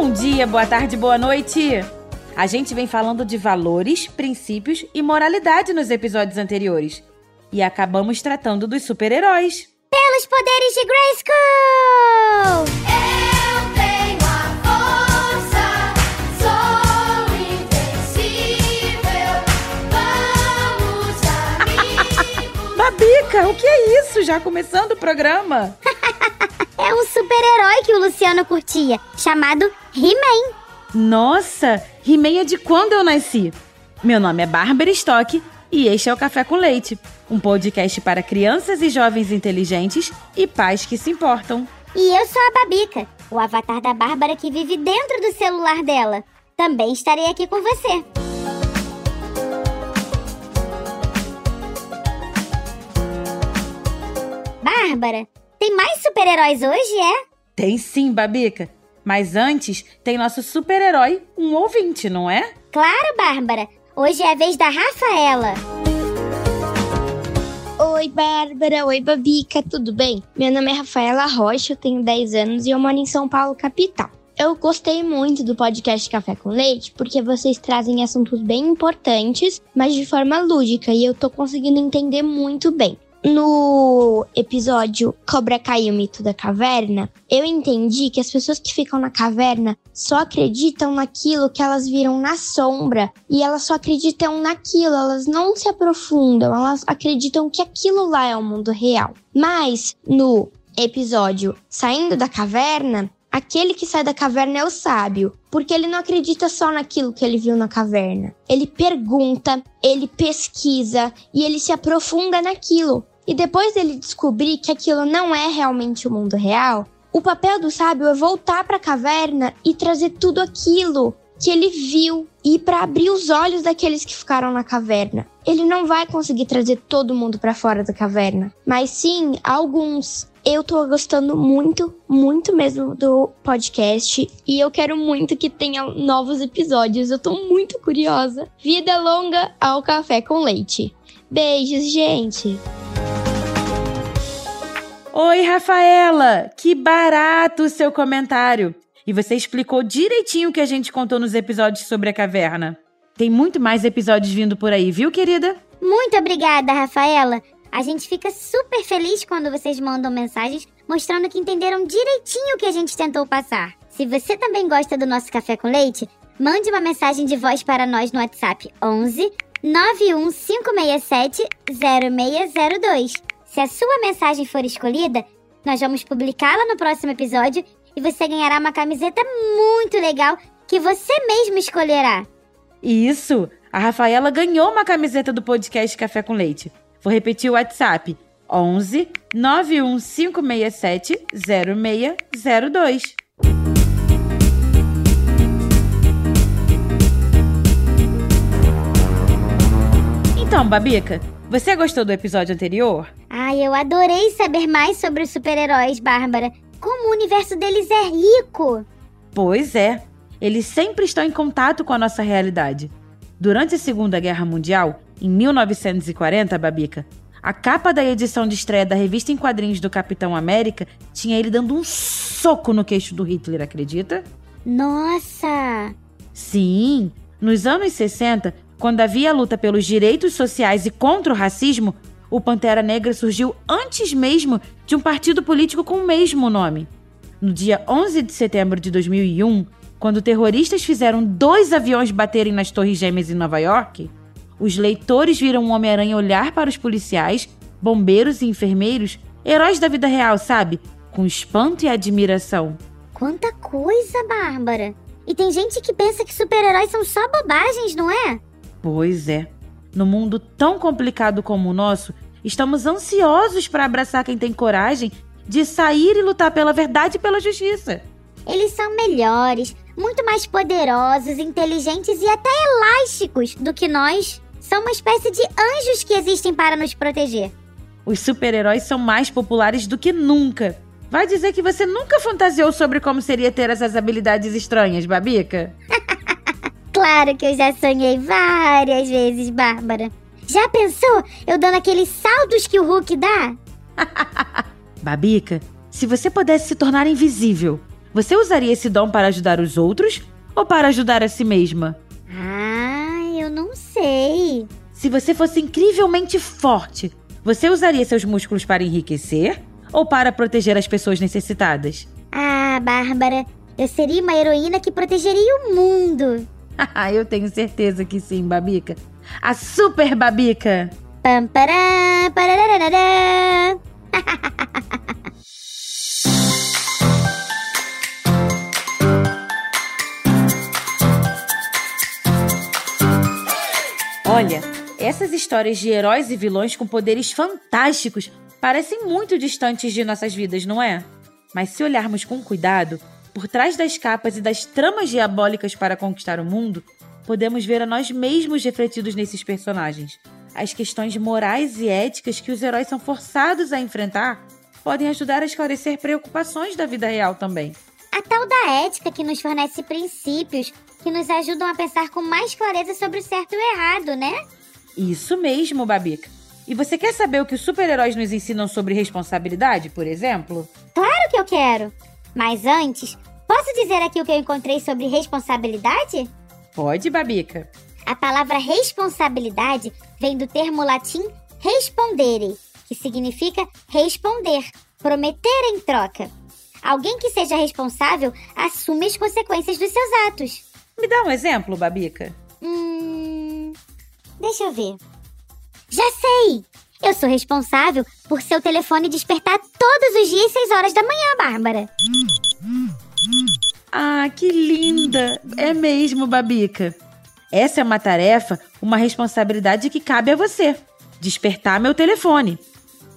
Bom dia, boa tarde, boa noite! A gente vem falando de valores, princípios e moralidade nos episódios anteriores. E acabamos tratando dos super-heróis. Pelos poderes de Grayskull! Eu tenho a força, sou invencível. Vamos, amigos. Babica, o que é isso? Já começando o programa? É um super-herói que o Luciano curtia, chamado He-Man. Nossa, He-Man é de quando eu nasci. Meu nome é Bárbara Stock e este é o Café com Leite, um podcast para crianças e jovens inteligentes e pais que se importam. E eu sou a Babica, o avatar da Bárbara que vive dentro do celular dela. Também estarei aqui com você. Bárbara, tem mais super-heróis hoje, é? Tem sim, Babica. Mas antes, tem nosso super-herói, um ouvinte, não é? Claro, Bárbara. Hoje é a vez da Rafaela. Oi, Bárbara. Oi, Babica. Tudo bem? Meu nome é Rafaela Rocha, eu tenho 10 anos e eu moro em São Paulo, capital. Eu gostei muito do podcast Café com Leite porque vocês trazem assuntos bem importantes, mas de forma lúdica e eu tô conseguindo entender muito bem. No episódio Cobra Kai e o Mito da Caverna, eu entendi que as pessoas que ficam na caverna só acreditam naquilo que elas viram na sombra e elas só acreditam naquilo, elas não se aprofundam, elas acreditam que aquilo lá é o mundo real. Mas no episódio Saindo da Caverna, aquele que sai da caverna é o sábio, porque ele não acredita só naquilo que ele viu na caverna. Ele pergunta, ele pesquisa e ele se aprofunda naquilo. E depois dele descobrir que aquilo não é realmente o mundo real, o papel do sábio é voltar para a caverna e trazer tudo aquilo que ele viu e para abrir os olhos daqueles que ficaram na caverna. Ele não vai conseguir trazer todo mundo para fora da caverna, mas sim alguns. Eu tô gostando muito, muito mesmo do podcast e eu quero muito que tenha novos episódios. Eu tô muito curiosa. Vida longa ao café com leite. Beijos, gente. Oi, Rafaela! Que barato o seu comentário! E você explicou direitinho o que a gente contou nos episódios sobre a caverna. Tem muito mais episódios vindo por aí, viu, querida? Muito obrigada, Rafaela. A gente fica super feliz quando vocês mandam mensagens mostrando que entenderam direitinho o que a gente tentou passar. Se você também gosta do nosso café com leite, mande uma mensagem de voz para nós no WhatsApp 11 91567 0602. Se a sua mensagem for escolhida, nós vamos publicá-la no próximo episódio e você ganhará uma camiseta muito legal que você mesmo escolherá. Isso! A Rafaela ganhou uma camiseta do podcast Café com Leite. Vou repetir o WhatsApp: 11 91567 0602. Então, Babica, você gostou do episódio anterior? Ai, eu adorei saber mais sobre os super-heróis, Bárbara. Como o universo deles é rico. Pois é, eles sempre estão em contato com a nossa realidade. Durante a Segunda Guerra Mundial, em 1940, Babica, a capa da edição de estreia da revista em quadrinhos do Capitão América tinha ele dando um soco no queixo do Hitler, acredita? Nossa! Sim, nos anos 60, quando havia luta pelos direitos sociais e contra o racismo, o Pantera Negra surgiu antes mesmo de um partido político com o mesmo nome. No dia 11 de setembro de 2001, quando terroristas fizeram dois aviões baterem nas Torres Gêmeas em Nova York, os leitores viram o Homem-Aranha olhar para os policiais, bombeiros e enfermeiros, heróis da vida real, sabe? Com espanto e admiração. Quanta coisa, Bárbara! E tem gente que pensa que super-heróis são só bobagens, não é? Pois é. No mundo tão complicado como o nosso, estamos ansiosos para abraçar quem tem coragem de sair e lutar pela verdade e pela justiça. Eles são melhores, muito mais poderosos, inteligentes e até elásticos do que nós. São uma espécie de anjos que existem para nos proteger. Os super-heróis são mais populares do que nunca. Vai dizer que você nunca fantasiou sobre como seria ter essas habilidades estranhas, Babica? Claro que eu já sonhei várias vezes, Bárbara. Já pensou eu dando aqueles saltos que o Hulk dá? Babica, se você pudesse se tornar invisível, Você usaria esse dom para ajudar os outros ou para ajudar a si mesma? Ah, eu não sei. Se você fosse incrivelmente forte, você usaria seus músculos para enriquecer ou para proteger as pessoas necessitadas? Ah, Bárbara, eu seria uma heroína que protegeria o mundo. eu tenho certeza que sim, Babica. A super Babica! Pam, pará, pararararará. Olha, essas histórias de heróis e vilões com poderes fantásticos parecem muito distantes de nossas vidas, não é? Mas se olharmos com cuidado, por trás das capas e das tramas diabólicas para conquistar o mundo, podemos ver a nós mesmos refletidos nesses personagens. As questões morais e éticas que os heróis são forçados a enfrentar podem ajudar a esclarecer preocupações da vida real também. A tal da ética que nos fornece princípios que nos ajudam a pensar com mais clareza sobre o certo e o errado, né? Isso mesmo, Babica. E você quer saber o que os super-heróis nos ensinam sobre responsabilidade, por exemplo? Claro que eu quero. Mas antes, posso dizer aqui o que eu encontrei sobre responsabilidade? Pode, Babica. A palavra responsabilidade vem do termo latim respondere, que significa responder, prometer em troca. Alguém que seja responsável assume as consequências dos seus atos. Me dá um exemplo, Babica. Hum. Deixa eu ver. Já sei! Eu sou responsável por seu telefone despertar todos os dias 6 horas da manhã, Bárbara. Ah, que linda! É mesmo, Babica. Essa é uma tarefa, uma responsabilidade que cabe a você. Despertar meu telefone.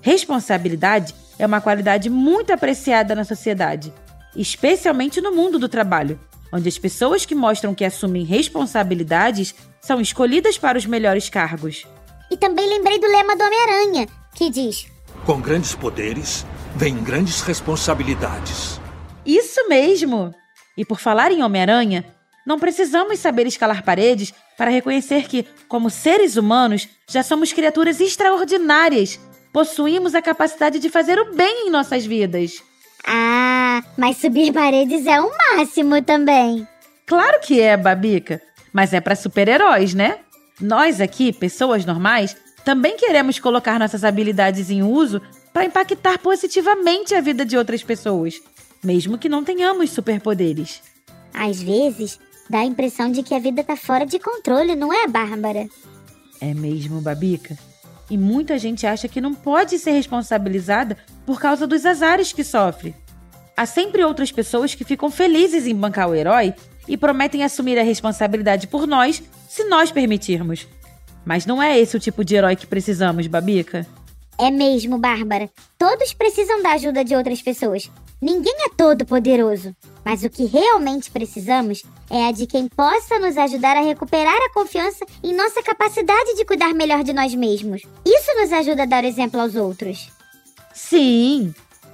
Responsabilidade é uma qualidade muito apreciada na sociedade, especialmente no mundo do trabalho, onde as pessoas que mostram que assumem responsabilidades são escolhidas para os melhores cargos. E também lembrei do lema do Homem-Aranha, que diz: Com grandes poderes, vem grandes responsabilidades. Isso mesmo! E por falar em Homem-Aranha, não precisamos saber escalar paredes para reconhecer que, como seres humanos, já somos criaturas extraordinárias. Possuímos a capacidade de fazer o bem em nossas vidas. Ah, mas subir paredes é o máximo também. Claro que é, Babica, mas é para super-heróis, né? Nós aqui, pessoas normais, também queremos colocar nossas habilidades em uso para impactar positivamente a vida de outras pessoas, mesmo que não tenhamos superpoderes. Às vezes, dá a impressão de que a vida tá fora de controle, não é, Bárbara? É mesmo, Babica? E muita gente acha que não pode ser responsabilizada por causa dos azares que sofre. Há sempre outras pessoas que ficam felizes em bancar o herói e prometem assumir a responsabilidade por nós se nós permitirmos. Mas não é esse o tipo de herói que precisamos, Babica. É mesmo, Bárbara. Todos precisam da ajuda de outras pessoas. Ninguém é todo poderoso. Mas o que realmente precisamos é a de quem possa nos ajudar a recuperar a confiança em nossa capacidade de cuidar melhor de nós mesmos. Isso nos ajuda a dar exemplo aos outros. Sim!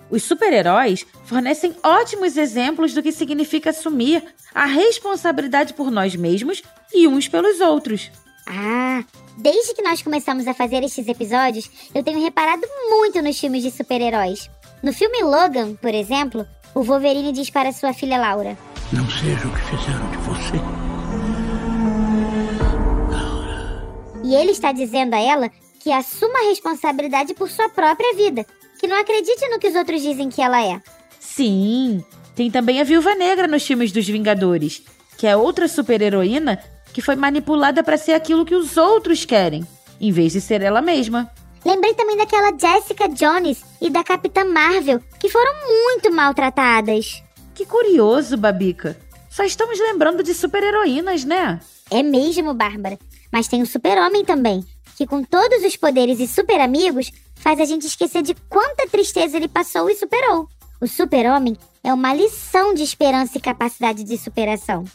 Os super-heróis fornecem ótimos exemplos do que significa assumir a responsabilidade por nós mesmos e uns pelos outros. Ah, desde que nós começamos a fazer estes episódios, eu tenho reparado muito nos filmes de super-heróis. No filme Logan, por exemplo, o Wolverine diz para sua filha Laura: Não seja o que fizeram de você. E ele está dizendo a ela que assuma a responsabilidade por sua própria vida, que não acredite no que os outros dizem que ela é. Sim, tem também a Viúva Negra nos filmes dos Vingadores, que é outra super-heroína que foi manipulada para ser aquilo que os outros querem, em vez de ser ela mesma. Lembrei também daquela Jessica Jones e da Capitã Marvel, que foram muito maltratadas. Que curioso, Babica. Só estamos lembrando de super-heroínas, né? É mesmo, Bárbara. Mas tem o Super-Homem também, que com todos os poderes e super amigos, faz a gente esquecer de quanta tristeza ele passou e superou. O Super-Homem é uma lição de esperança e capacidade de superação.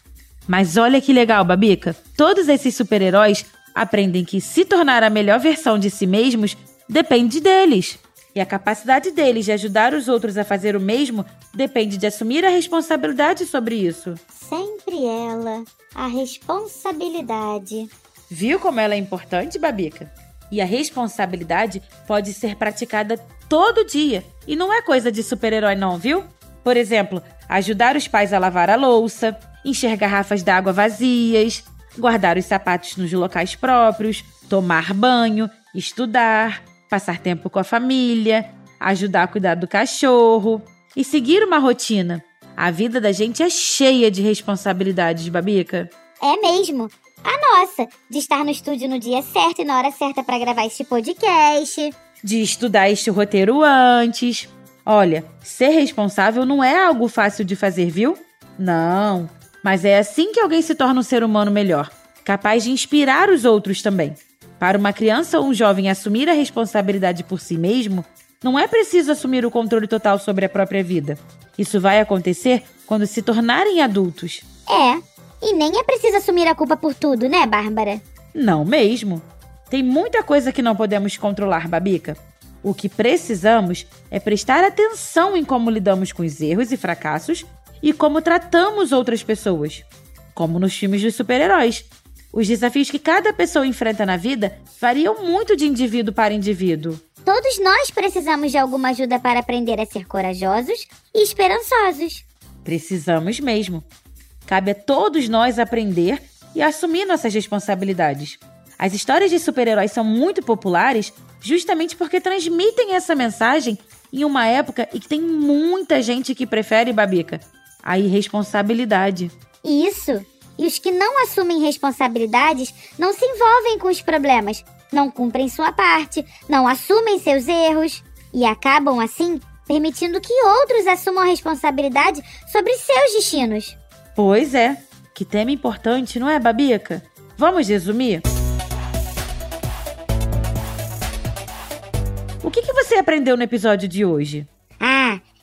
Mas olha que legal, Babica. Todos esses super-heróis aprendem que se tornar a melhor versão de si mesmos depende deles. E a capacidade deles de ajudar os outros a fazer o mesmo depende de assumir a responsabilidade sobre isso. Sempre ela, a responsabilidade. Viu como ela é importante, Babica? E a responsabilidade pode ser praticada todo dia. E não é coisa de super-herói, não, viu? Por exemplo, ajudar os pais a lavar a louça, encher garrafas d'água vazias, guardar os sapatos nos locais próprios, tomar banho, estudar, passar tempo com a família, ajudar a cuidar do cachorro e seguir uma rotina. A vida da gente é cheia de responsabilidades, Babica. É mesmo. A nossa, de estar no estúdio no dia certo e na hora certa pra gravar este podcast. De estudar este roteiro antes. Olha, ser responsável não é algo fácil de fazer, viu? Não. Mas é assim que alguém se torna um ser humano melhor, capaz de inspirar os outros também. Para uma criança ou um jovem assumir a responsabilidade por si mesmo, não é preciso assumir o controle total sobre a própria vida. Isso vai acontecer quando se tornarem adultos. É. E nem é preciso assumir a culpa por tudo, né, Bárbara? Não mesmo. Tem muita coisa que não podemos controlar, Babica. O que precisamos é prestar atenção em como lidamos com os erros e fracassos e como tratamos outras pessoas. Como nos filmes dos super-heróis. Os desafios que cada pessoa enfrenta na vida variam muito de indivíduo para indivíduo. Todos nós precisamos de alguma ajuda para aprender a ser corajosos e esperançosos. Precisamos mesmo. Cabe a todos nós aprender e assumir nossas responsabilidades. As histórias de super-heróis são muito populares justamente porque transmitem essa mensagem em uma época em que tem muita gente que prefere, Babica, a irresponsabilidade. Isso. E os que não assumem responsabilidades não se envolvem com os problemas, não cumprem sua parte, não assumem seus erros e acabam, assim, permitindo que outros assumam a responsabilidade sobre seus destinos. Pois é. Que tema importante, não é, Babica? Vamos resumir? O que, que você aprendeu no episódio de hoje?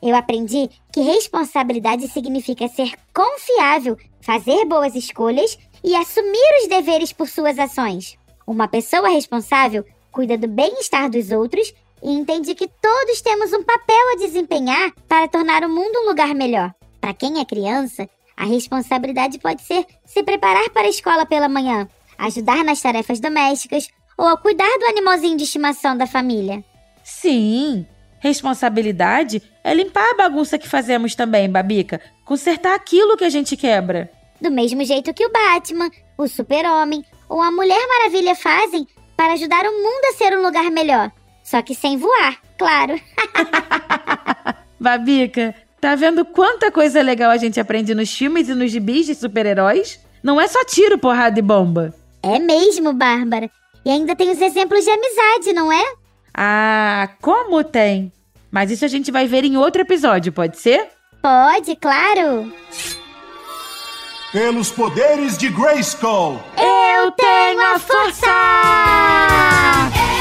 Eu aprendi que responsabilidade significa ser confiável, fazer boas escolhas e assumir os deveres por suas ações. Uma pessoa responsável cuida do bem-estar dos outros e entende que todos temos um papel a desempenhar para tornar o mundo um lugar melhor. Para quem é criança, a responsabilidade pode ser se preparar para a escola pela manhã, ajudar nas tarefas domésticas ou a cuidar do animalzinho de estimação da família. Sim, responsabilidade é limpar a bagunça que fazemos também, Babica. Consertar aquilo que a gente quebra. Do mesmo jeito que o Batman, o Super-Homem ou a Mulher Maravilha fazem para ajudar o mundo a ser um lugar melhor. Só que sem voar, claro. Babica, tá vendo quanta coisa legal a gente aprende nos filmes e nos gibis de super-heróis? Não é só tiro, porrada e bomba. É mesmo, Bárbara. E ainda tem os exemplos de amizade, não é? Ah, como tem? Mas isso a gente vai ver em outro episódio, pode ser? Pode, claro. Pelos poderes de Grayskull! Eu tenho a força! Eu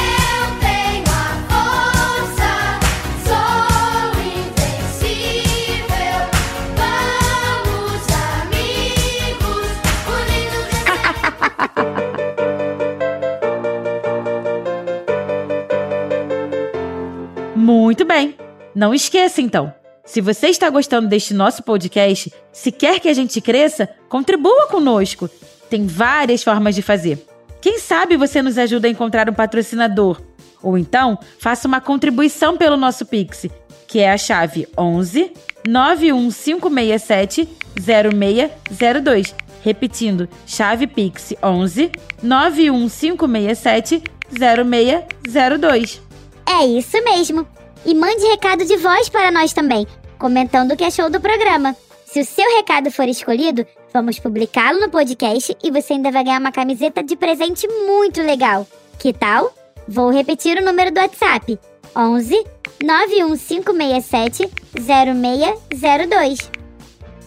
Não esqueça, então. Se você está gostando deste nosso podcast, se quer que a gente cresça, contribua conosco. Tem várias formas de fazer. Quem sabe você nos ajuda a encontrar um patrocinador? Ou então, faça uma contribuição pelo nosso Pix, que é a chave 11 91567 0602. Repetindo, chave Pix 11 91567 0602. É isso mesmo. E mande recado de voz para nós também, comentando o que achou do programa. Se o seu recado for escolhido, vamos publicá-lo no podcast e você ainda vai ganhar uma camiseta de presente muito legal. Que tal? Vou repetir o número do WhatsApp: 11 91567 0602.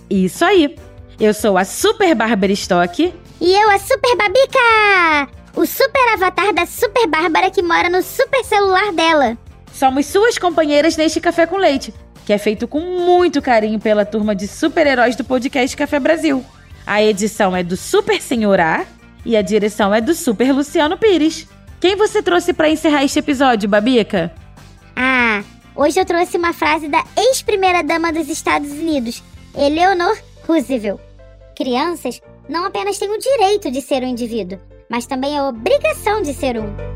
Isso aí. Eu sou a Super Bárbara Stock. E eu, a Super Babica! O super avatar da Super Bárbara que mora no super celular dela. Somos suas companheiras neste Café com Leite, que é feito com muito carinho pela turma de super-heróis do podcast Café Brasil. A edição é do Super Senhor A e a direção é do Super Luciano Pires. Quem você trouxe para encerrar este episódio, Babica? Ah, hoje eu trouxe uma frase da ex-primeira-dama dos Estados Unidos, Eleanor Roosevelt. Crianças não apenas têm o direito de ser um indivíduo, mas também a obrigação de ser um.